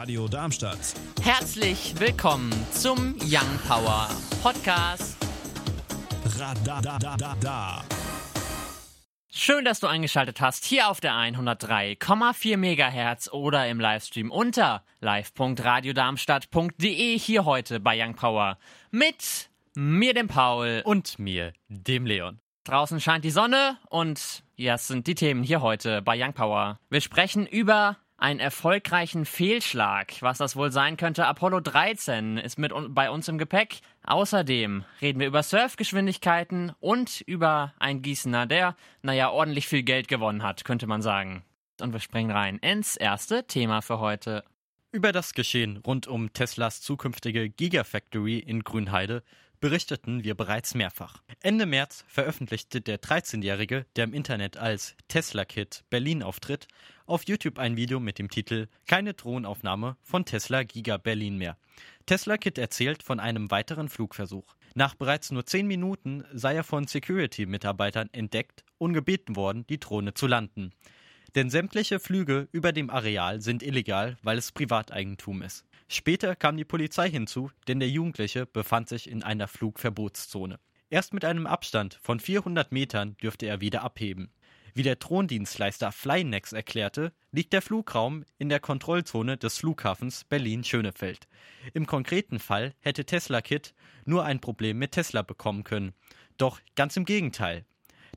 Radio Darmstadt. Herzlich willkommen zum Young Power Podcast. Radadadada. Schön, dass du eingeschaltet hast hier auf der 103,4 MHz oder im Livestream unter live.radiodarmstadt.de hier heute bei Young Power mit mir, dem Paul. Und mir, dem Leon. Draußen scheint die Sonne und das sind die Themen hier heute bei Young Power. Wir sprechen über einen erfolgreichen Fehlschlag. Was das wohl sein könnte, Apollo 13 ist mit bei uns im Gepäck. Außerdem reden wir über Surfgeschwindigkeiten und über einen Gießener, der, naja, ordentlich viel Geld gewonnen hat, könnte man sagen. Und wir springen rein ins erste Thema für heute. Über das Geschehen rund um Teslas zukünftige Gigafactory in Grünheide berichteten wir bereits mehrfach. Ende März veröffentlichte der 13-Jährige, der im Internet als Tesla Kid Berlin auftritt, auf YouTube ein Video mit dem Titel Keine Drohnenaufnahme von Tesla Giga Berlin mehr. Tesla Kid erzählt von einem weiteren Flugversuch. Nach bereits nur 10 Minuten sei er von Security-Mitarbeitern entdeckt und gebeten worden, die Drohne zu landen. Denn sämtliche Flüge über dem Areal sind illegal, weil es Privateigentum ist. Später kam die Polizei hinzu, denn der Jugendliche befand sich in einer Flugverbotszone. Erst mit einem Abstand von 400 Metern dürfte er wieder abheben. Wie der Throndienstleister Flynex erklärte, liegt der Flugraum in der Kontrollzone des Flughafens Berlin-Schönefeld. Im konkreten Fall hätte Tesla Kit nur ein Problem mit Tesla bekommen können. Doch ganz im Gegenteil.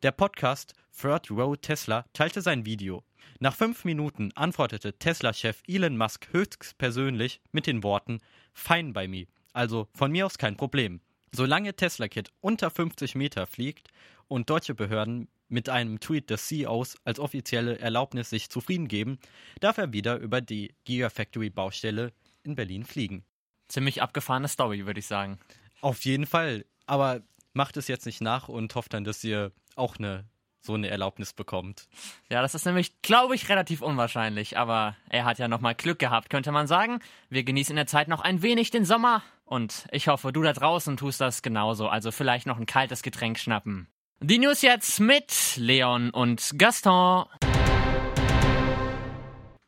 Der Podcast Third Row Tesla teilte sein Video. Nach fünf Minuten antwortete Tesla-Chef Elon Musk höchstpersönlich mit den Worten Fine by me, also von mir aus kein Problem. Solange Tesla Kit unter 50 Meter fliegt und deutsche Behörden mit einem Tweet des CEOs als offizielle Erlaubnis sich zufrieden geben, darf er wieder über die Gigafactory-Baustelle in Berlin fliegen. Ziemlich abgefahrene Story, würde ich sagen. Auf jeden Fall, aber macht es jetzt nicht nach und hofft dann, dass ihr auch eine so eine Erlaubnis bekommt. Ja, das ist nämlich, glaube ich, relativ unwahrscheinlich. Aber er hat ja nochmal Glück gehabt, könnte man sagen. Wir genießen in der Zeit noch ein wenig den Sommer. Und ich hoffe, du da draußen tust das genauso. Also vielleicht noch ein kaltes Getränk schnappen. Die News jetzt mit Leon und Gaston.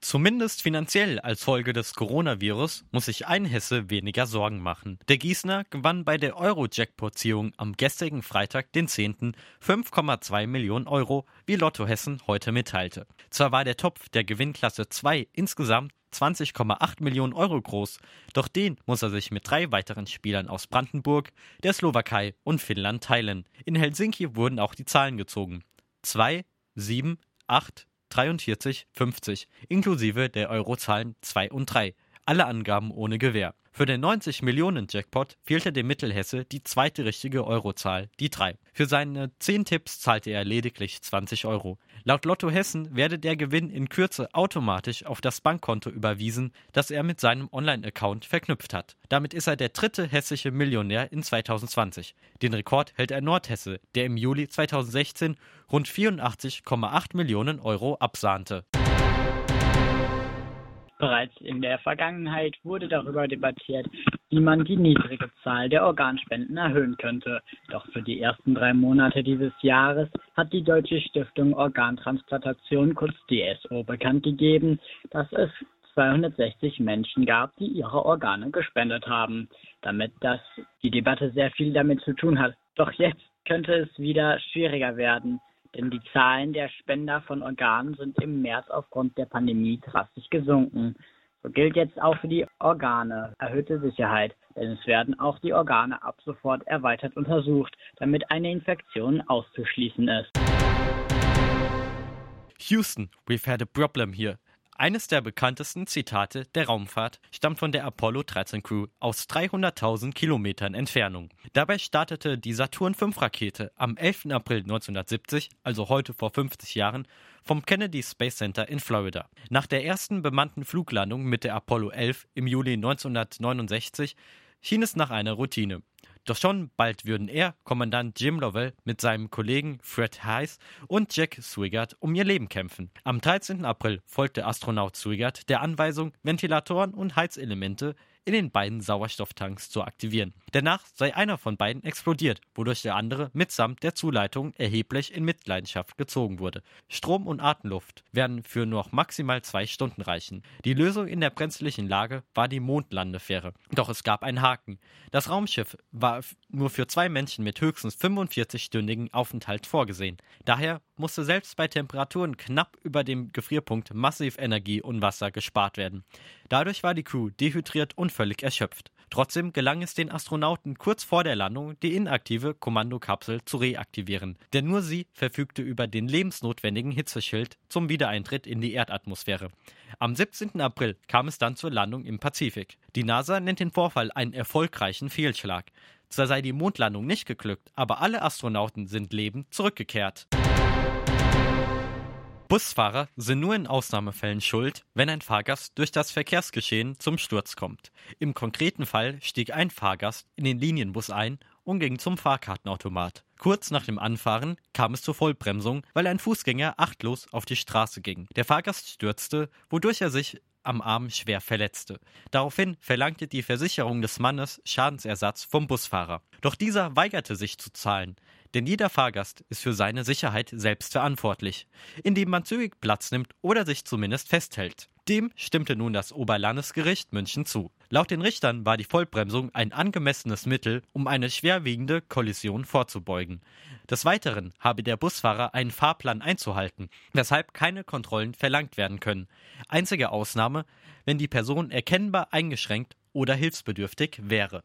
Zumindest finanziell als Folge des Coronavirus muss sich ein Hesse weniger Sorgen machen. Der Gießener gewann bei der Euro-Jackpot-Ziehung am gestrigen Freitag, den 10. 5,2 Millionen Euro, wie Lotto Hessen heute mitteilte. Zwar war der Topf der Gewinnklasse 2 insgesamt 20,8 Millionen Euro groß, doch den muss er sich mit drei weiteren Spielern aus Brandenburg, der Slowakei und Finnland teilen. In Helsinki wurden auch die Zahlen gezogen. 2, 7, 8, 43, 50, inklusive der Eurozahlen 2 und 3. Alle Angaben ohne Gewähr. Für den 90 Millionen Jackpot fehlte dem Mittelhesse die zweite richtige Eurozahl, die 3. Für seine 10 Tipps zahlte er lediglich 20 Euro. Laut Lotto Hessen werde der Gewinn in Kürze automatisch auf das Bankkonto überwiesen, das er mit seinem Online-Account verknüpft hat. Damit ist er der dritte hessische Millionär in 2020. Den Rekord hält er Nordhesse, der im Juli 2016 rund 84,8 Millionen Euro absahnte. Bereits in der Vergangenheit wurde darüber debattiert, wie man die niedrige Zahl der Organspenden erhöhen könnte. Doch für die ersten drei Monate dieses Jahres hat die Deutsche Stiftung Organtransplantation, kurz DSO, bekannt gegeben, dass es 260 Menschen gab, die ihre Organe gespendet haben. Damit das die Debatte sehr viel damit zu tun hat. Doch jetzt könnte es wieder schwieriger werden denn die Zahlen der Spender von Organen sind im März aufgrund der Pandemie drastisch gesunken. So gilt jetzt auch für die Organe erhöhte Sicherheit, denn es werden auch die Organe ab sofort erweitert untersucht, damit eine Infektion auszuschließen ist. Houston, we've had a problem here. Eines der bekanntesten Zitate der Raumfahrt stammt von der Apollo 13 Crew aus 300.000 Kilometern Entfernung. Dabei startete die Saturn V Rakete am 11. April 1970, also heute vor 50 Jahren, vom Kennedy Space Center in Florida. Nach der ersten bemannten Fluglandung mit der Apollo 11 im Juli 1969 schien es nach einer Routine. Doch schon bald würden er, Kommandant Jim Lovell, mit seinem Kollegen Fred Heiss und Jack Swigert um ihr Leben kämpfen. Am 13. April folgte Astronaut Swigert der Anweisung, Ventilatoren und Heizelemente in den beiden Sauerstofftanks zu aktivieren. Danach sei einer von beiden explodiert, wodurch der andere mitsamt der Zuleitung erheblich in Mitleidenschaft gezogen wurde. Strom und Atemluft werden für noch maximal zwei Stunden reichen. Die Lösung in der brenzlichen Lage war die Mondlandefähre. Doch es gab einen Haken. Das Raumschiff war nur für zwei Menschen mit höchstens 45-stündigen Aufenthalt vorgesehen. Daher musste selbst bei Temperaturen knapp über dem Gefrierpunkt massiv Energie und Wasser gespart werden. Dadurch war die Crew dehydriert und völlig erschöpft. Trotzdem gelang es den Astronauten kurz vor der Landung, die inaktive Kommandokapsel zu reaktivieren, denn nur sie verfügte über den lebensnotwendigen Hitzeschild zum Wiedereintritt in die Erdatmosphäre. Am 17. April kam es dann zur Landung im Pazifik. Die NASA nennt den Vorfall einen erfolgreichen Fehlschlag. Zwar sei die Mondlandung nicht geglückt, aber alle Astronauten sind lebend zurückgekehrt. Busfahrer sind nur in Ausnahmefällen schuld, wenn ein Fahrgast durch das Verkehrsgeschehen zum Sturz kommt. Im konkreten Fall stieg ein Fahrgast in den Linienbus ein und ging zum Fahrkartenautomat. Kurz nach dem Anfahren kam es zur Vollbremsung, weil ein Fußgänger achtlos auf die Straße ging. Der Fahrgast stürzte, wodurch er sich am Arm schwer verletzte. Daraufhin verlangte die Versicherung des Mannes Schadensersatz vom Busfahrer. Doch dieser weigerte sich zu zahlen. Denn jeder Fahrgast ist für seine Sicherheit selbst verantwortlich, indem man zügig Platz nimmt oder sich zumindest festhält. Dem stimmte nun das Oberlandesgericht München zu. Laut den Richtern war die Vollbremsung ein angemessenes Mittel, um eine schwerwiegende Kollision vorzubeugen. Des Weiteren habe der Busfahrer einen Fahrplan einzuhalten, weshalb keine Kontrollen verlangt werden können. Einzige Ausnahme, wenn die Person erkennbar eingeschränkt oder hilfsbedürftig wäre.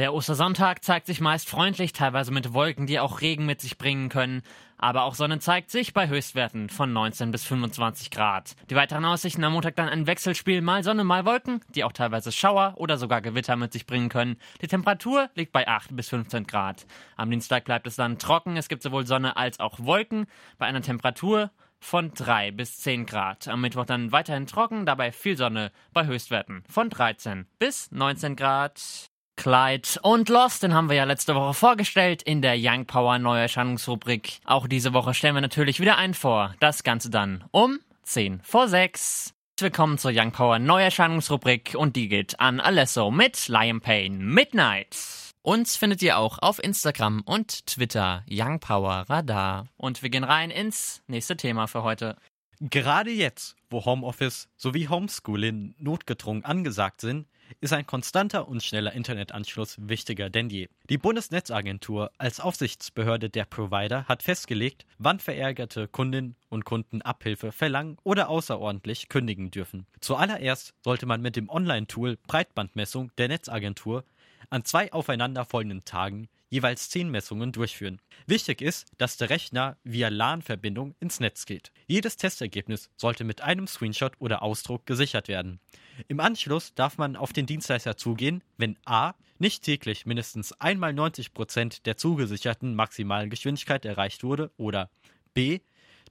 Der Ostersonntag zeigt sich meist freundlich, teilweise mit Wolken, die auch Regen mit sich bringen können. Aber auch Sonne zeigt sich bei Höchstwerten von 19 bis 25 Grad. Die weiteren Aussichten am Montag dann ein Wechselspiel, mal Sonne, mal Wolken, die auch teilweise Schauer oder sogar Gewitter mit sich bringen können. Die Temperatur liegt bei 8 bis 15 Grad. Am Dienstag bleibt es dann trocken. Es gibt sowohl Sonne als auch Wolken bei einer Temperatur von 3 bis 10 Grad. Am Mittwoch dann weiterhin trocken, dabei viel Sonne bei Höchstwerten von 13 bis 19 Grad. Clyde und Lost, den haben wir ja letzte Woche vorgestellt in der Young Power Neuerscheinungsrubrik. Auch diese Woche stellen wir natürlich wieder einen vor. Das Ganze dann um 10 vor 6. Willkommen zur Young Power Neuerscheinungsrubrik und die geht an Alesso mit Lion Pain Midnight. Uns findet ihr auch auf Instagram und Twitter Young Power Radar. Und wir gehen rein ins nächste Thema für heute. Gerade jetzt, wo Homeoffice sowie Homeschooling notgedrungen angesagt sind, ist ein konstanter und schneller Internetanschluss wichtiger denn je. Die Bundesnetzagentur als Aufsichtsbehörde der Provider hat festgelegt, wann verärgerte Kundinnen und Kunden Abhilfe verlangen oder außerordentlich kündigen dürfen. Zuallererst sollte man mit dem Online-Tool Breitbandmessung der Netzagentur an zwei aufeinanderfolgenden Tagen jeweils zehn Messungen durchführen. Wichtig ist, dass der Rechner via LAN-Verbindung ins Netz geht. Jedes Testergebnis sollte mit einem Screenshot oder Ausdruck gesichert werden. Im Anschluss darf man auf den Dienstleister zugehen, wenn a. nicht täglich mindestens einmal 90 Prozent der zugesicherten maximalen Geschwindigkeit erreicht wurde oder b.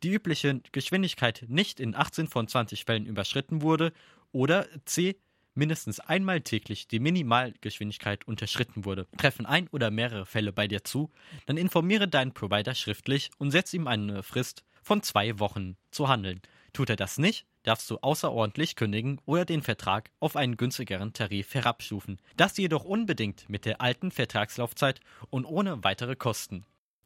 die übliche Geschwindigkeit nicht in 18 von 20 Fällen überschritten wurde oder c mindestens einmal täglich die Minimalgeschwindigkeit unterschritten wurde. Treffen ein oder mehrere Fälle bei dir zu, dann informiere deinen Provider schriftlich und setze ihm eine Frist von zwei Wochen zu handeln. Tut er das nicht, darfst du außerordentlich kündigen oder den Vertrag auf einen günstigeren Tarif herabstufen. Das jedoch unbedingt mit der alten Vertragslaufzeit und ohne weitere Kosten.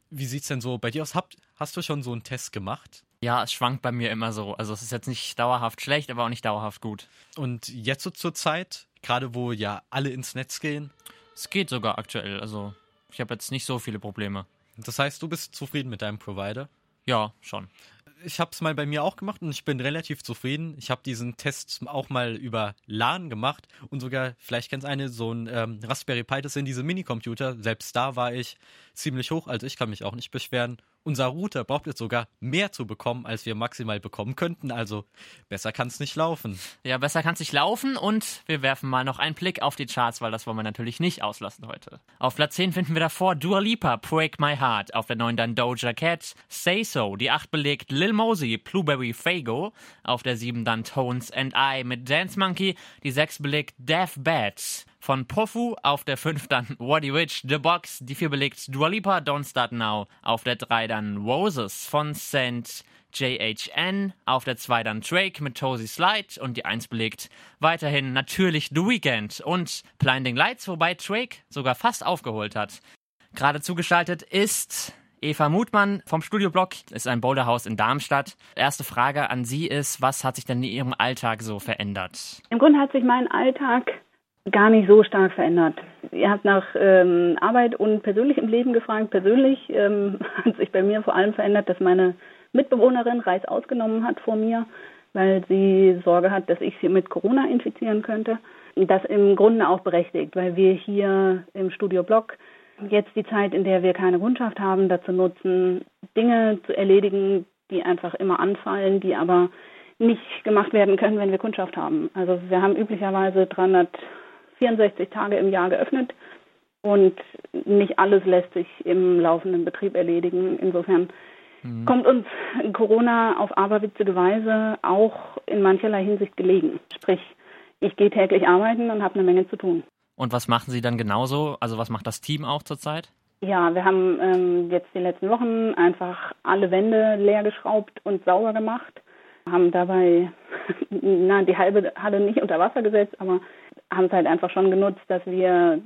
Wie sieht's denn so bei dir aus? Hast du schon so einen Test gemacht? Ja, es schwankt bei mir immer so. Also es ist jetzt nicht dauerhaft schlecht, aber auch nicht dauerhaft gut. Und jetzt so zur Zeit, gerade wo ja alle ins Netz gehen? Es geht sogar aktuell. Also ich habe jetzt nicht so viele Probleme. Das heißt, du bist zufrieden mit deinem Provider? Ja, schon ich habe es mal bei mir auch gemacht und ich bin relativ zufrieden. Ich habe diesen Test auch mal über LAN gemacht und sogar, vielleicht kennst eine, so ein ähm, Raspberry Pi, das sind diese Minicomputer. Selbst da war ich ziemlich hoch, also ich kann mich auch nicht beschweren. Unser Router braucht jetzt sogar mehr zu bekommen, als wir maximal bekommen könnten. Also besser kann es nicht laufen. Ja, besser kann es nicht laufen und wir werfen mal noch einen Blick auf die Charts, weil das wollen wir natürlich nicht auslassen heute. Auf Platz 10 finden wir davor Dua Lipa, Break My Heart. Auf der 9 dann Doja Cat, Say So. Die 8 belegt Lil Mosey, Blueberry Fago. Auf der 7 dann Tones and I mit Dance Monkey. Die 6 belegt Death Bad. Von Pofu auf der 5 dann Waddy Witch, The Box, die 4 belegt Dua Lipa, Don't Start Now. Auf der 3 dann Roses von St. JHN, auf der 2 dann Drake mit Tozy Slide und die 1 belegt weiterhin natürlich The Weeknd und Blinding Lights, wobei Drake sogar fast aufgeholt hat. Gerade zugeschaltet ist Eva Mutmann vom Studioblock, ist ein Boulderhaus in Darmstadt. Erste Frage an Sie ist, was hat sich denn in Ihrem Alltag so verändert? Im Grunde hat sich mein Alltag gar nicht so stark verändert. Ihr habt nach ähm, Arbeit und persönlichem Leben gefragt. Persönlich ähm, hat sich bei mir vor allem verändert, dass meine Mitbewohnerin Reis ausgenommen hat vor mir, weil sie Sorge hat, dass ich sie mit Corona infizieren könnte. Das im Grunde auch berechtigt, weil wir hier im Studio Block jetzt die Zeit, in der wir keine Kundschaft haben, dazu nutzen, Dinge zu erledigen, die einfach immer anfallen, die aber nicht gemacht werden können, wenn wir Kundschaft haben. Also wir haben üblicherweise 364 Tage im Jahr geöffnet und nicht alles lässt sich im laufenden Betrieb erledigen. Insofern mhm. kommt uns Corona auf aberwitzige Weise auch in mancherlei Hinsicht gelegen. Sprich, ich gehe täglich arbeiten und habe eine Menge zu tun. Und was machen Sie dann genauso? Also was macht das Team auch zurzeit? Ja, wir haben ähm, jetzt die letzten Wochen einfach alle Wände leer geschraubt und sauber gemacht, haben dabei na, die halbe Halle nicht unter Wasser gesetzt, aber haben es halt einfach schon genutzt, dass wir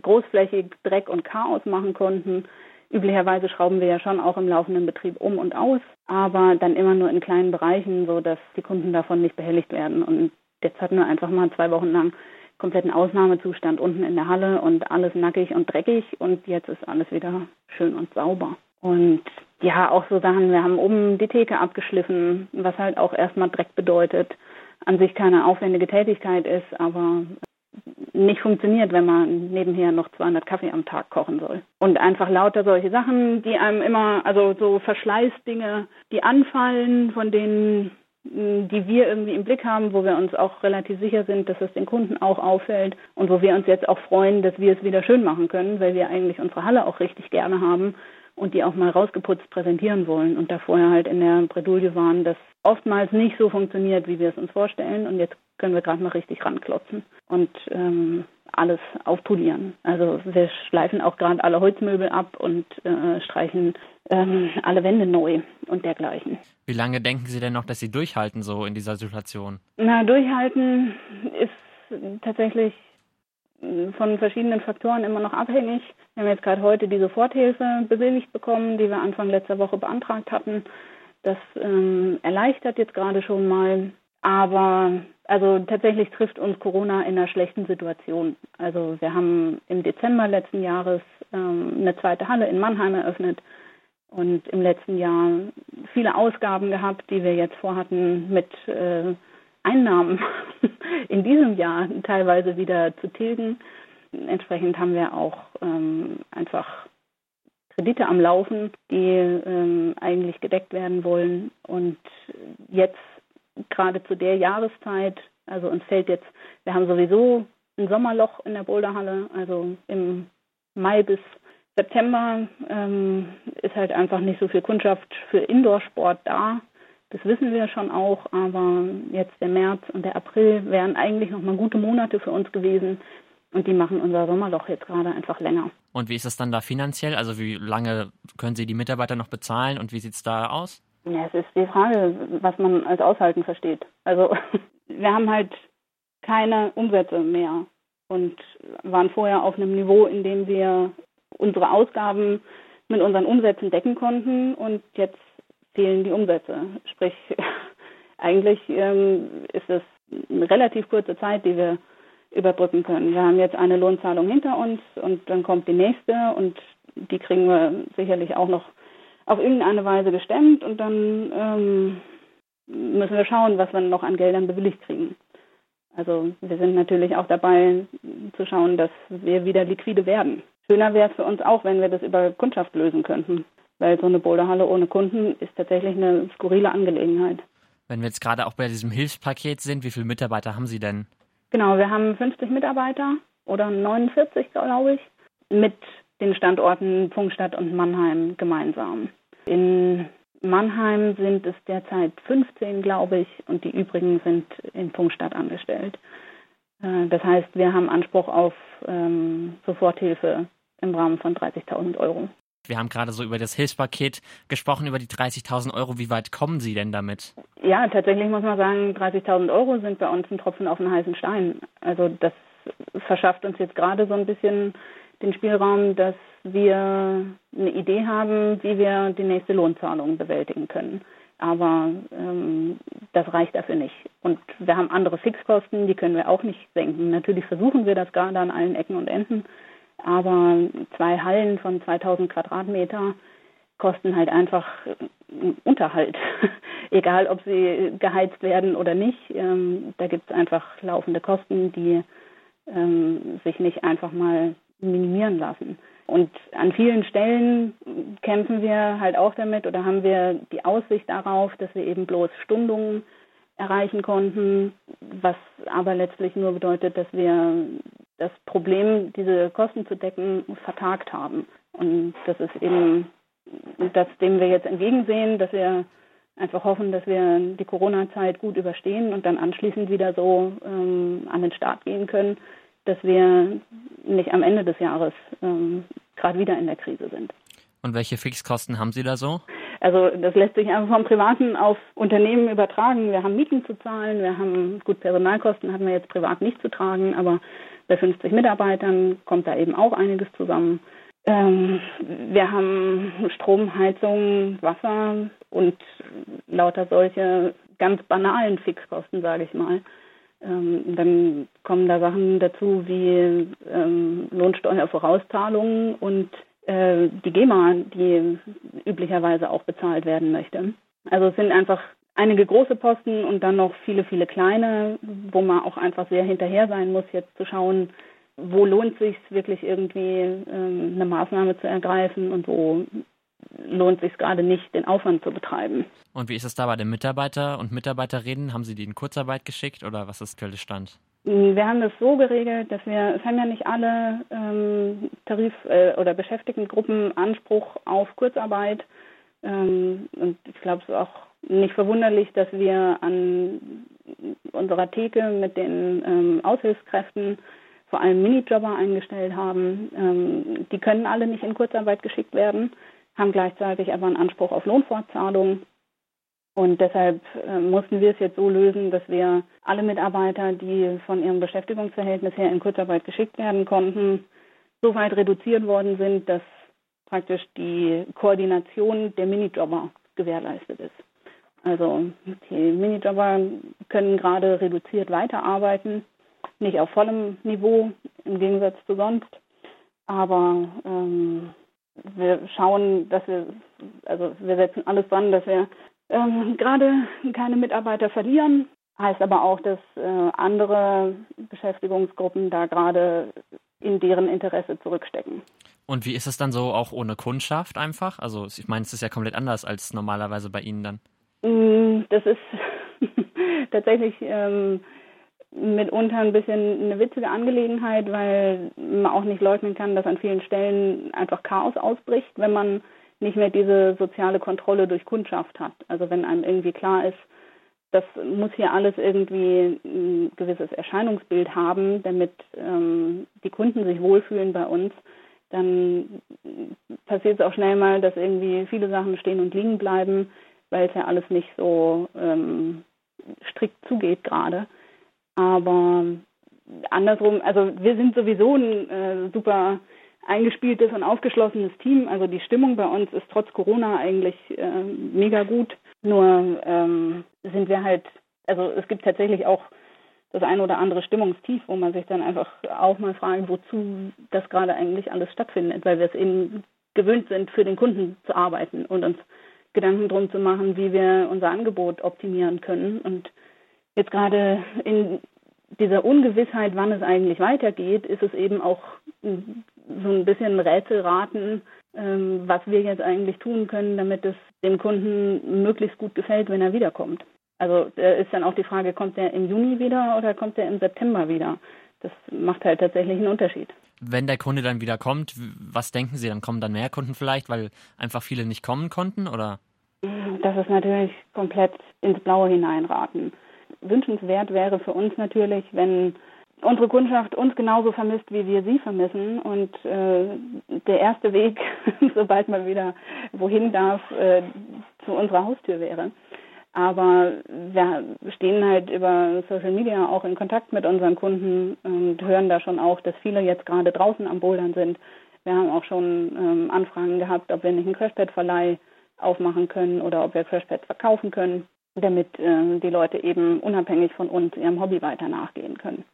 großflächig Dreck und Chaos machen konnten. Üblicherweise schrauben wir ja schon auch im laufenden Betrieb um und aus, aber dann immer nur in kleinen Bereichen, so dass die Kunden davon nicht behelligt werden. Und jetzt hatten wir einfach mal zwei Wochen lang kompletten Ausnahmezustand unten in der Halle und alles nackig und dreckig und jetzt ist alles wieder schön und sauber. Und ja, auch so Sachen, wir haben oben die Theke abgeschliffen, was halt auch erstmal Dreck bedeutet. An sich keine aufwendige Tätigkeit ist, aber nicht funktioniert, wenn man nebenher noch 200 Kaffee am Tag kochen soll. Und einfach lauter solche Sachen, die einem immer, also so Verschleißdinge, die anfallen, von denen die wir irgendwie im Blick haben, wo wir uns auch relativ sicher sind, dass es den Kunden auch auffällt und wo wir uns jetzt auch freuen, dass wir es wieder schön machen können, weil wir eigentlich unsere Halle auch richtig gerne haben und die auch mal rausgeputzt präsentieren wollen und da vorher halt in der Bredouille waren, dass oftmals nicht so funktioniert, wie wir es uns vorstellen und jetzt können wir gerade mal richtig ranklotzen und ähm, alles aufpolieren. Also wir schleifen auch gerade alle Holzmöbel ab und äh, streichen ähm, alle Wände neu und dergleichen. Wie lange denken Sie denn noch, dass Sie durchhalten so in dieser Situation? Na, durchhalten ist tatsächlich von verschiedenen Faktoren immer noch abhängig. Wir haben jetzt gerade heute die Soforthilfe bewilligt bekommen, die wir Anfang letzter Woche beantragt hatten. Das ähm, erleichtert jetzt gerade schon mal. Aber also tatsächlich trifft uns Corona in einer schlechten Situation. Also wir haben im Dezember letzten Jahres ähm, eine zweite Halle in Mannheim eröffnet und im letzten Jahr viele Ausgaben gehabt, die wir jetzt vorhatten, mit äh, Einnahmen in diesem Jahr teilweise wieder zu tilgen. Entsprechend haben wir auch ähm, einfach Kredite am Laufen, die ähm, eigentlich gedeckt werden wollen. Und jetzt gerade zu der Jahreszeit, also uns fällt jetzt, wir haben sowieso ein Sommerloch in der Boulderhalle, also im Mai bis September ähm, ist halt einfach nicht so viel Kundschaft für Indoor-Sport da. Das wissen wir schon auch, aber jetzt der März und der April wären eigentlich nochmal gute Monate für uns gewesen. Und die machen unser Sommerloch jetzt gerade einfach länger. Und wie ist es dann da finanziell? Also wie lange können Sie die Mitarbeiter noch bezahlen und wie sieht es da aus? Ja, es ist die Frage, was man als Aushalten versteht. Also wir haben halt keine Umsätze mehr und waren vorher auf einem Niveau, in dem wir unsere Ausgaben mit unseren Umsätzen decken konnten und jetzt fehlen die Umsätze. Sprich, eigentlich ähm, ist es eine relativ kurze Zeit, die wir überbrücken können. Wir haben jetzt eine Lohnzahlung hinter uns und dann kommt die nächste und die kriegen wir sicherlich auch noch auf irgendeine Weise gestemmt und dann ähm, müssen wir schauen, was wir noch an Geldern bewilligt kriegen. Also wir sind natürlich auch dabei zu schauen, dass wir wieder liquide werden. Schöner wäre es für uns auch, wenn wir das über Kundschaft lösen könnten, weil so eine Boulderhalle ohne Kunden ist tatsächlich eine skurrile Angelegenheit. Wenn wir jetzt gerade auch bei diesem Hilfspaket sind, wie viele Mitarbeiter haben Sie denn? Genau, wir haben 50 Mitarbeiter oder 49, glaube ich, mit den Standorten Pfungstadt und Mannheim gemeinsam. In Mannheim sind es derzeit 15, glaube ich, und die übrigen sind in Pfungstadt angestellt. Äh, das heißt, wir haben Anspruch auf ähm, Soforthilfe im Rahmen von 30.000 Euro. Wir haben gerade so über das Hilfspaket gesprochen, über die 30.000 Euro. Wie weit kommen Sie denn damit? Ja, tatsächlich muss man sagen, 30.000 Euro sind bei uns ein Tropfen auf einen heißen Stein. Also das verschafft uns jetzt gerade so ein bisschen den Spielraum, dass wir eine Idee haben, wie wir die nächste Lohnzahlung bewältigen können. Aber ähm, das reicht dafür nicht. Und wir haben andere Fixkosten, die können wir auch nicht senken. Natürlich versuchen wir das gerade an allen Ecken und Enden. Aber zwei Hallen von 2000 Quadratmeter kosten halt einfach Unterhalt. Egal, ob sie geheizt werden oder nicht. Ähm, da gibt es einfach laufende Kosten, die ähm, sich nicht einfach mal minimieren lassen. Und an vielen Stellen kämpfen wir halt auch damit oder haben wir die Aussicht darauf, dass wir eben bloß Stundungen erreichen konnten, was aber letztlich nur bedeutet, dass wir das Problem, diese Kosten zu decken, vertagt haben. Und das ist eben das, dem wir jetzt entgegensehen, dass wir einfach hoffen, dass wir die Corona-Zeit gut überstehen und dann anschließend wieder so ähm, an den Start gehen können, dass wir nicht am Ende des Jahres ähm, gerade wieder in der Krise sind. Und welche Fixkosten haben Sie da so? Also das lässt sich einfach vom Privaten auf Unternehmen übertragen. Wir haben Mieten zu zahlen, wir haben gut Personalkosten hatten wir jetzt privat nicht zu tragen, aber bei 50 Mitarbeitern kommt da eben auch einiges zusammen. Ähm, wir haben Strom, Heizung, Wasser und lauter solche ganz banalen Fixkosten, sage ich mal. Ähm, dann kommen da Sachen dazu wie ähm, Lohnsteuervorauszahlungen und äh, die GEMA, die üblicherweise auch bezahlt werden möchte. Also es sind einfach einige große Posten und dann noch viele, viele kleine, wo man auch einfach sehr hinterher sein muss, jetzt zu schauen, wo lohnt sich wirklich irgendwie ähm, eine Maßnahme zu ergreifen und wo lohnt sich gerade nicht, den Aufwand zu betreiben. Und wie ist es da bei den Mitarbeiter und Mitarbeiterinnen? Haben Sie die in Kurzarbeit geschickt oder was ist der Stand? Wir haben das so geregelt, dass wir, es haben ja nicht alle ähm, Tarif- äh, oder Beschäftigtengruppen Anspruch auf Kurzarbeit. Ähm, und ich glaube, es ist auch nicht verwunderlich, dass wir an unserer Theke mit den ähm, Aushilfskräften vor allem Minijobber eingestellt haben. Ähm, die können alle nicht in Kurzarbeit geschickt werden, haben gleichzeitig aber einen Anspruch auf Lohnfortzahlung. Und deshalb äh, mussten wir es jetzt so lösen, dass wir alle Mitarbeiter, die von ihrem Beschäftigungsverhältnis her in Kurzarbeit geschickt werden konnten, so weit reduziert worden sind, dass praktisch die Koordination der Minijobber gewährleistet ist. Also die Minijobber können gerade reduziert weiterarbeiten nicht auf vollem Niveau im Gegensatz zu sonst. Aber ähm, wir schauen, dass wir, also wir setzen alles dran, dass wir ähm, gerade keine Mitarbeiter verlieren. Heißt aber auch, dass äh, andere Beschäftigungsgruppen da gerade in deren Interesse zurückstecken. Und wie ist es dann so auch ohne Kundschaft einfach? Also ich meine, es ist ja komplett anders als normalerweise bei Ihnen dann. Mm, das ist tatsächlich ähm, mitunter ein bisschen eine witzige Angelegenheit, weil man auch nicht leugnen kann, dass an vielen Stellen einfach Chaos ausbricht, wenn man nicht mehr diese soziale Kontrolle durch Kundschaft hat. Also wenn einem irgendwie klar ist, das muss hier alles irgendwie ein gewisses Erscheinungsbild haben, damit ähm, die Kunden sich wohlfühlen bei uns, dann passiert es auch schnell mal, dass irgendwie viele Sachen stehen und liegen bleiben, weil es ja alles nicht so ähm, strikt zugeht gerade. Aber andersrum, also wir sind sowieso ein äh, super eingespieltes und aufgeschlossenes Team. Also die Stimmung bei uns ist trotz Corona eigentlich äh, mega gut. Nur ähm, sind wir halt, also es gibt tatsächlich auch das ein oder andere Stimmungstief, wo man sich dann einfach auch mal fragt, wozu das gerade eigentlich alles stattfindet, weil wir es eben gewöhnt sind, für den Kunden zu arbeiten und uns Gedanken drum zu machen, wie wir unser Angebot optimieren können. Und jetzt gerade in dieser Ungewissheit, wann es eigentlich weitergeht, ist es eben auch so ein bisschen Rätselraten, ähm, was wir jetzt eigentlich tun können, damit es dem Kunden möglichst gut gefällt, wenn er wiederkommt. Also ist dann auch die Frage, kommt er im Juni wieder oder kommt er im September wieder? Das macht halt tatsächlich einen Unterschied. Wenn der Kunde dann wieder kommt, was denken Sie, dann kommen dann mehr Kunden vielleicht, weil einfach viele nicht kommen konnten, oder? Das ist natürlich komplett ins Blaue hineinraten wünschenswert wäre für uns natürlich, wenn unsere Kundschaft uns genauso vermisst, wie wir sie vermissen. Und äh, der erste Weg, sobald man wieder wohin darf, äh, zu unserer Haustür wäre. Aber wir stehen halt über Social Media auch in Kontakt mit unseren Kunden und hören da schon auch, dass viele jetzt gerade draußen am Bouldern sind. Wir haben auch schon ähm, Anfragen gehabt, ob wir nicht einen Crashpad-Verleih aufmachen können oder ob wir Crashpads verkaufen können, damit äh, die Leute eben unabhängig von uns ihrem Hobby weiter nachgehen können.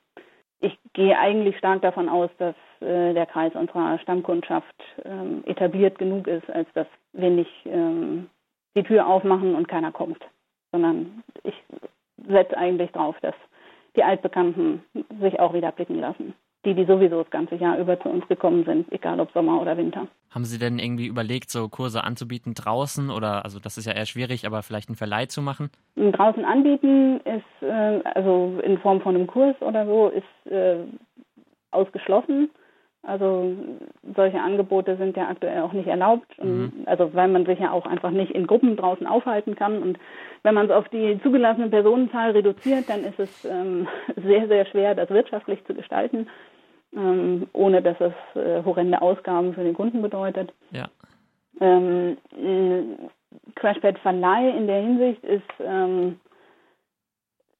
Ich gehe eigentlich stark davon aus, dass äh, der Kreis unserer Stammkundschaft ähm, etabliert genug ist, als dass wir nicht ähm, die Tür aufmachen und keiner kommt sondern ich setze eigentlich drauf, dass die Altbekannten sich auch wieder blicken lassen. Die, die sowieso das ganze Jahr über zu uns gekommen sind, egal ob Sommer oder Winter. Haben Sie denn irgendwie überlegt, so Kurse anzubieten draußen oder, also das ist ja eher schwierig, aber vielleicht einen Verleih zu machen? Draußen anbieten ist, äh, also in Form von einem Kurs oder so, ist äh, ausgeschlossen. Also solche Angebote sind ja aktuell auch nicht erlaubt. Mhm. Also weil man sich ja auch einfach nicht in Gruppen draußen aufhalten kann. Und wenn man es auf die zugelassene Personenzahl reduziert, dann ist es ähm, sehr, sehr schwer, das wirtschaftlich zu gestalten, ähm, ohne dass es äh, horrende Ausgaben für den Kunden bedeutet. Ja. Ähm, äh, Crashpad Verleih in der Hinsicht ist, ähm,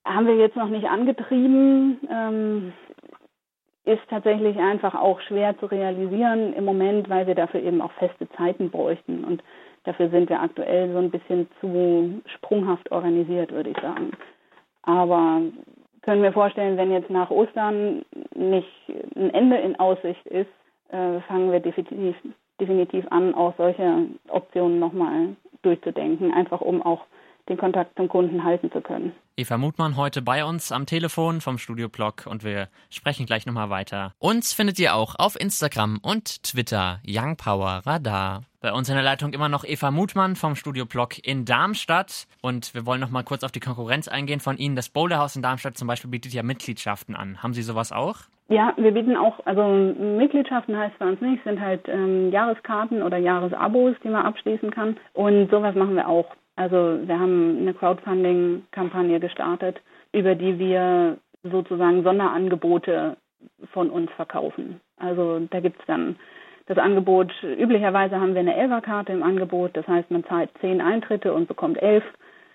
haben wir jetzt noch nicht angetrieben. Ähm, ist tatsächlich einfach auch schwer zu realisieren im Moment, weil wir dafür eben auch feste Zeiten bräuchten. Und dafür sind wir aktuell so ein bisschen zu sprunghaft organisiert, würde ich sagen. Aber können wir vorstellen, wenn jetzt nach Ostern nicht ein Ende in Aussicht ist, äh, fangen wir definitiv, definitiv an, auch solche Optionen nochmal durchzudenken, einfach um auch den Kontakt zum Kunden halten zu können. Eva Mutmann heute bei uns am Telefon vom Studio Blog und wir sprechen gleich nochmal weiter. Uns findet ihr auch auf Instagram und Twitter Young Power Radar. Bei uns in der Leitung immer noch Eva Mutmann vom Studio Blog in Darmstadt und wir wollen noch mal kurz auf die Konkurrenz eingehen von Ihnen. Das Boulderhaus in Darmstadt zum Beispiel bietet ja Mitgliedschaften an. Haben Sie sowas auch? Ja, wir bieten auch, also Mitgliedschaften heißt bei uns nicht, sind halt ähm, Jahreskarten oder Jahresabos, die man abschließen kann und sowas machen wir auch. Also wir haben eine Crowdfunding-Kampagne gestartet, über die wir sozusagen Sonderangebote von uns verkaufen. Also da gibt es dann das Angebot, üblicherweise haben wir eine Elferkarte im Angebot, das heißt man zahlt zehn Eintritte und bekommt elf.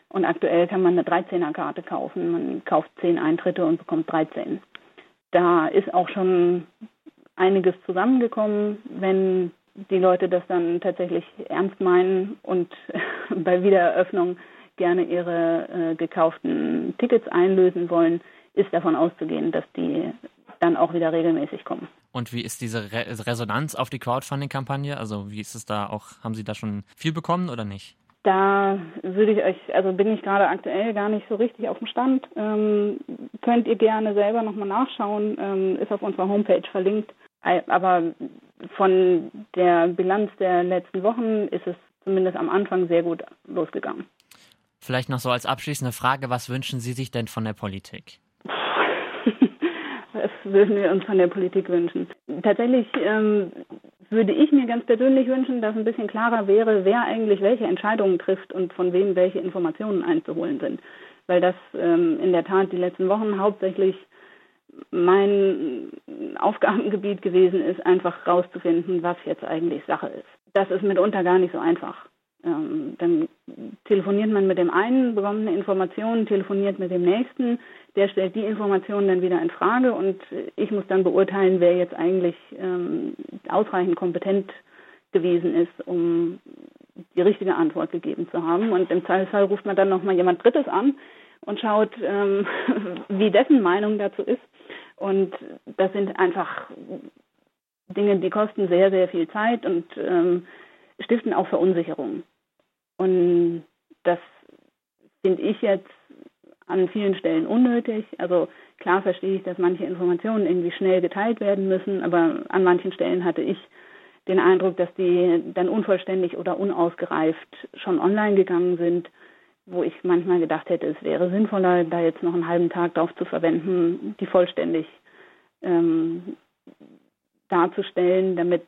Und aktuell kann man eine 13er-Karte kaufen. Man kauft zehn Eintritte und bekommt 13. Da ist auch schon einiges zusammengekommen, wenn die Leute das dann tatsächlich ernst meinen und bei Wiedereröffnung gerne ihre äh, gekauften Tickets einlösen wollen, ist davon auszugehen, dass die dann auch wieder regelmäßig kommen. Und wie ist diese Re Resonanz auf die Crowdfunding-Kampagne? Also wie ist es da auch, haben Sie da schon viel bekommen oder nicht? Da würde ich euch, also bin ich gerade aktuell gar nicht so richtig auf dem Stand. Ähm, könnt ihr gerne selber nochmal nachschauen, ähm, ist auf unserer Homepage verlinkt. Aber von der Bilanz der letzten Wochen ist es zumindest am Anfang sehr gut losgegangen. Vielleicht noch so als abschließende Frage, was wünschen Sie sich denn von der Politik? was würden wir uns von der Politik wünschen? Tatsächlich ähm, würde ich mir ganz persönlich wünschen, dass ein bisschen klarer wäre, wer eigentlich welche Entscheidungen trifft und von wem welche Informationen einzuholen sind. Weil das ähm, in der Tat die letzten Wochen hauptsächlich mein Aufgabengebiet gewesen ist, einfach rauszufinden, was jetzt eigentlich Sache ist. Das ist mitunter gar nicht so einfach. Ähm, dann telefoniert man mit dem einen, bekommt eine Information, telefoniert mit dem nächsten, der stellt die Informationen dann wieder in Frage und ich muss dann beurteilen, wer jetzt eigentlich ähm, ausreichend kompetent gewesen ist, um die richtige Antwort gegeben zu haben. Und im Zweifelsfall ruft man dann nochmal jemand Drittes an und schaut, ähm, wie dessen Meinung dazu ist. Und das sind einfach Dinge, die kosten sehr, sehr viel Zeit und ähm, stiften auch Verunsicherung. Und das finde ich jetzt an vielen Stellen unnötig. Also klar verstehe ich, dass manche Informationen irgendwie schnell geteilt werden müssen, aber an manchen Stellen hatte ich den Eindruck, dass die dann unvollständig oder unausgereift schon online gegangen sind, wo ich manchmal gedacht hätte, es wäre sinnvoller, da jetzt noch einen halben Tag drauf zu verwenden, die vollständig ähm, darzustellen, damit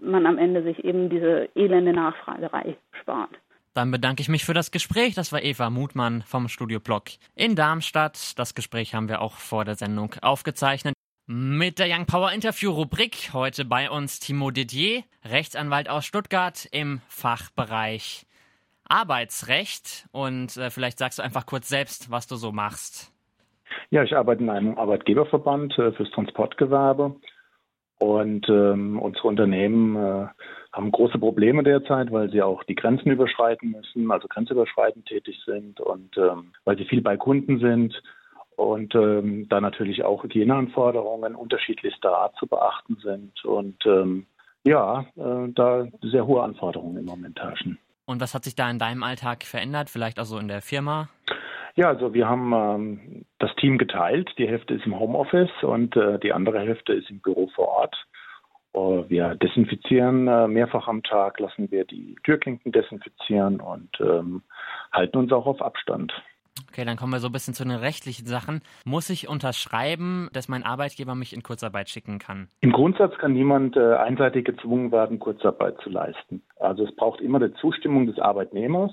man am Ende sich eben diese elende Nachfragerei spart. Dann bedanke ich mich für das Gespräch. Das war Eva Mutmann vom Studio Blog in Darmstadt. Das Gespräch haben wir auch vor der Sendung aufgezeichnet. Mit der Young Power Interview Rubrik heute bei uns Timo Didier, Rechtsanwalt aus Stuttgart im Fachbereich Arbeitsrecht. Und äh, vielleicht sagst du einfach kurz selbst, was du so machst. Ja, ich arbeite in einem Arbeitgeberverband äh, fürs Transportgewerbe. Und ähm, unsere Unternehmen äh, haben große Probleme derzeit, weil sie auch die Grenzen überschreiten müssen, also grenzüberschreitend tätig sind und ähm, weil sie viel bei Kunden sind und ähm, da natürlich auch Hygieneanforderungen unterschiedlichster Art zu beachten sind und ähm, ja, äh, da sehr hohe Anforderungen im Moment herrschen. Und was hat sich da in deinem Alltag verändert, vielleicht auch so in der Firma? Ja, also wir haben ähm, das Team geteilt. Die Hälfte ist im Homeoffice und äh, die andere Hälfte ist im Büro vor Ort. Uh, wir desinfizieren äh, mehrfach am Tag, lassen wir die Türklinken desinfizieren und ähm, halten uns auch auf Abstand. Okay, dann kommen wir so ein bisschen zu den rechtlichen Sachen. Muss ich unterschreiben, dass mein Arbeitgeber mich in Kurzarbeit schicken kann? Im Grundsatz kann niemand äh, einseitig gezwungen werden, Kurzarbeit zu leisten. Also es braucht immer die Zustimmung des Arbeitnehmers.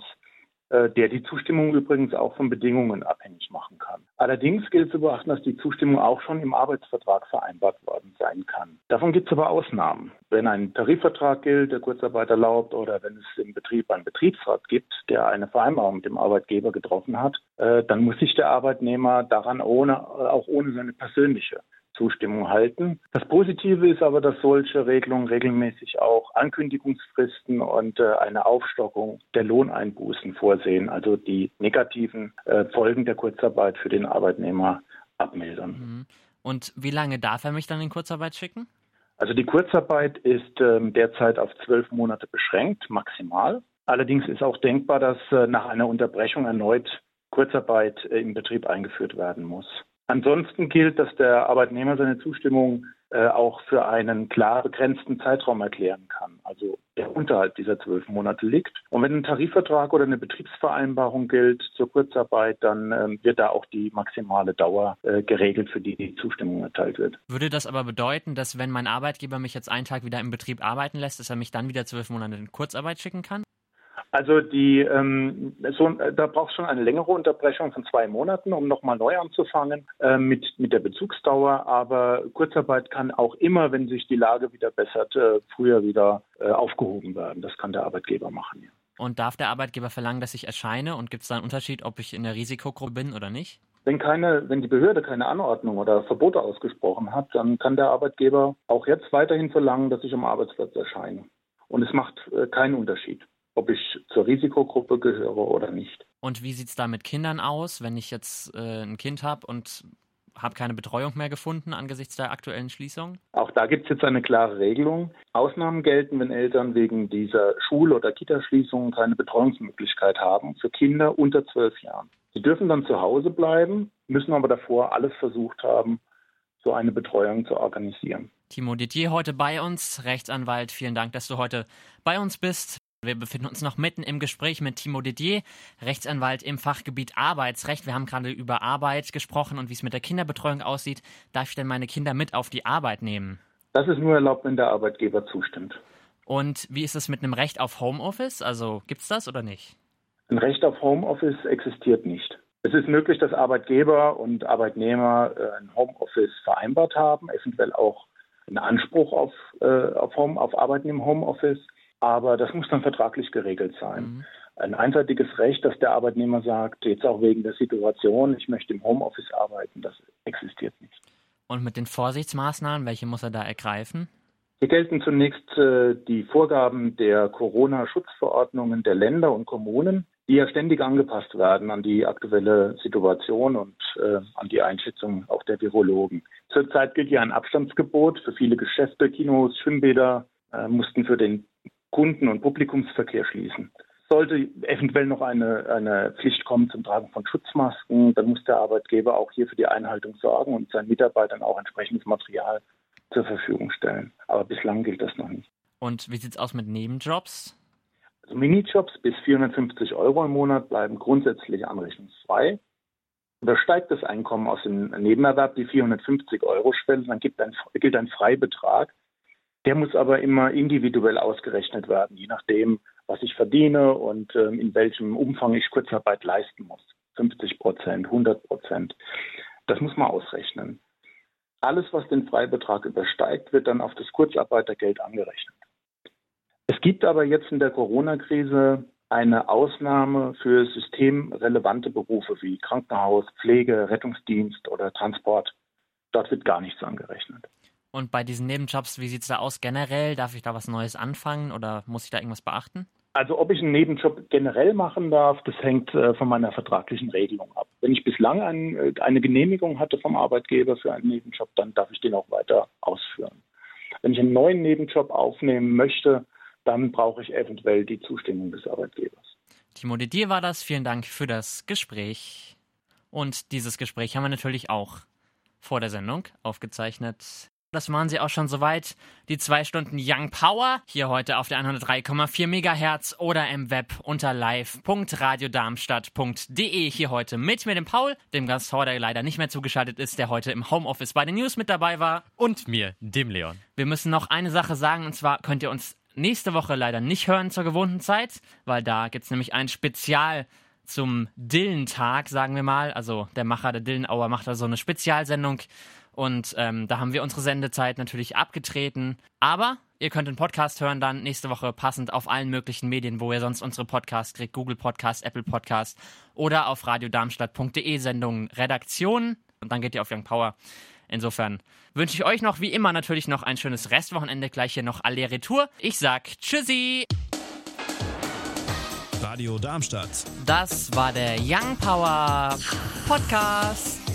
Äh, der die Zustimmung übrigens auch von Bedingungen abhängig machen kann. Allerdings gilt zu beachten, dass die Zustimmung auch schon im Arbeitsvertrag vereinbart worden sein kann. Davon gibt es aber Ausnahmen. Wenn ein Tarifvertrag gilt, der Kurzarbeit erlaubt, oder wenn es im Betrieb einen Betriebsrat gibt, der eine Vereinbarung mit dem Arbeitgeber getroffen hat, äh, dann muss sich der Arbeitnehmer daran ohne, auch ohne seine persönliche Zustimmung halten. Das Positive ist aber, dass solche Regelungen regelmäßig auch Ankündigungsfristen und äh, eine Aufstockung der Lohneinbußen vorsehen, also die negativen äh, Folgen der Kurzarbeit für den Arbeitnehmer abmildern. Mhm. Und wie lange darf er mich dann in Kurzarbeit schicken? Also die Kurzarbeit ist ähm, derzeit auf zwölf Monate beschränkt, maximal. Allerdings ist auch denkbar, dass äh, nach einer Unterbrechung erneut Kurzarbeit äh, im Betrieb eingeführt werden muss. Ansonsten gilt, dass der Arbeitnehmer seine Zustimmung äh, auch für einen klar begrenzten Zeitraum erklären kann, also der unterhalb dieser zwölf Monate liegt. Und wenn ein Tarifvertrag oder eine Betriebsvereinbarung gilt zur Kurzarbeit, dann äh, wird da auch die maximale Dauer äh, geregelt, für die die Zustimmung erteilt wird. Würde das aber bedeuten, dass wenn mein Arbeitgeber mich jetzt einen Tag wieder im Betrieb arbeiten lässt, dass er mich dann wieder zwölf Monate in Kurzarbeit schicken kann? Also die, ähm, so, da braucht es schon eine längere Unterbrechung von zwei Monaten, um nochmal neu anzufangen äh, mit, mit der Bezugsdauer. Aber Kurzarbeit kann auch immer, wenn sich die Lage wieder bessert, äh, früher wieder äh, aufgehoben werden. Das kann der Arbeitgeber machen. Ja. Und darf der Arbeitgeber verlangen, dass ich erscheine? Und gibt es da einen Unterschied, ob ich in der Risikogruppe bin oder nicht? Wenn keine, wenn die Behörde keine Anordnung oder Verbote ausgesprochen hat, dann kann der Arbeitgeber auch jetzt weiterhin verlangen, dass ich am Arbeitsplatz erscheine. Und es macht äh, keinen Unterschied ob ich zur Risikogruppe gehöre oder nicht. Und wie sieht es da mit Kindern aus, wenn ich jetzt äh, ein Kind habe und habe keine Betreuung mehr gefunden angesichts der aktuellen Schließung? Auch da gibt es jetzt eine klare Regelung. Ausnahmen gelten, wenn Eltern wegen dieser Schul- oder Kitaschließungen keine Betreuungsmöglichkeit haben für Kinder unter zwölf Jahren. Sie dürfen dann zu Hause bleiben, müssen aber davor alles versucht haben, so eine Betreuung zu organisieren. Timo Didier heute bei uns, Rechtsanwalt. Vielen Dank, dass du heute bei uns bist. Wir befinden uns noch mitten im Gespräch mit Timo Didier, Rechtsanwalt im Fachgebiet Arbeitsrecht. Wir haben gerade über Arbeit gesprochen und wie es mit der Kinderbetreuung aussieht. Darf ich denn meine Kinder mit auf die Arbeit nehmen? Das ist nur erlaubt, wenn der Arbeitgeber zustimmt. Und wie ist es mit einem Recht auf Homeoffice? Also gibt es das oder nicht? Ein Recht auf Homeoffice existiert nicht. Es ist möglich, dass Arbeitgeber und Arbeitnehmer äh, ein Homeoffice vereinbart haben, eventuell auch einen Anspruch auf, äh, auf, Home, auf Arbeiten im Homeoffice. Aber das muss dann vertraglich geregelt sein. Mhm. Ein einseitiges Recht, dass der Arbeitnehmer sagt, jetzt auch wegen der Situation, ich möchte im Homeoffice arbeiten, das existiert nicht. Und mit den Vorsichtsmaßnahmen, welche muss er da ergreifen? Hier gelten zunächst äh, die Vorgaben der Corona-Schutzverordnungen der Länder und Kommunen, die ja ständig angepasst werden an die aktuelle Situation und äh, an die Einschätzung auch der Virologen. Zurzeit gilt ja ein Abstandsgebot für viele Geschäfte, Kinos, Schwimmbäder äh, mussten für den Kunden- und Publikumsverkehr schließen. Sollte eventuell noch eine, eine Pflicht kommen zum Tragen von Schutzmasken, dann muss der Arbeitgeber auch hier für die Einhaltung sorgen und seinen Mitarbeitern auch entsprechendes Material zur Verfügung stellen. Aber bislang gilt das noch nicht. Und wie sieht es aus mit Nebenjobs? Also Minijobs bis 450 Euro im Monat bleiben grundsätzlich anrechnungsfrei. Übersteigt das Einkommen aus dem Nebenerwerb die 450 Euro Schwelle, dann ein, gilt ein Freibetrag der muss aber immer individuell ausgerechnet werden, je nachdem, was ich verdiene und ähm, in welchem Umfang ich Kurzarbeit leisten muss. 50 Prozent, 100 Prozent. Das muss man ausrechnen. Alles, was den Freibetrag übersteigt, wird dann auf das Kurzarbeitergeld angerechnet. Es gibt aber jetzt in der Corona-Krise eine Ausnahme für systemrelevante Berufe wie Krankenhaus, Pflege, Rettungsdienst oder Transport. Dort wird gar nichts angerechnet. Und bei diesen Nebenjobs, wie sieht es da aus generell? Darf ich da was Neues anfangen oder muss ich da irgendwas beachten? Also ob ich einen Nebenjob generell machen darf, das hängt äh, von meiner vertraglichen Regelung ab. Wenn ich bislang ein, äh, eine Genehmigung hatte vom Arbeitgeber für einen Nebenjob, dann darf ich den auch weiter ausführen. Wenn ich einen neuen Nebenjob aufnehmen möchte, dann brauche ich eventuell die Zustimmung des Arbeitgebers. Timo de Dier war das. Vielen Dank für das Gespräch. Und dieses Gespräch haben wir natürlich auch vor der Sendung aufgezeichnet. Das waren sie auch schon soweit. Die zwei Stunden Young Power. Hier heute auf der 103,4 Megahertz oder im Web unter live.radiodarmstadt.de. Hier heute mit mir, dem Paul, dem Gasthauer, der leider nicht mehr zugeschaltet ist, der heute im Homeoffice bei den News mit dabei war. Und mir, dem Leon. Wir müssen noch eine Sache sagen, und zwar könnt ihr uns nächste Woche leider nicht hören zur gewohnten Zeit, weil da gibt es nämlich ein Spezial zum Dillentag, sagen wir mal. Also der Macher der Dillenauer macht da so eine Spezialsendung und ähm, da haben wir unsere Sendezeit natürlich abgetreten. Aber ihr könnt den Podcast hören dann nächste Woche passend auf allen möglichen Medien, wo ihr sonst unsere Podcasts kriegt. Google Podcast, Apple Podcast oder auf radiodarmstadt.de Sendungen Redaktion. Und dann geht ihr auf Young Power. Insofern wünsche ich euch noch wie immer natürlich noch ein schönes Restwochenende. Gleich hier noch alle Retour. Ich sag Tschüssi. Radio Darmstadt. Das war der Young Power Podcast.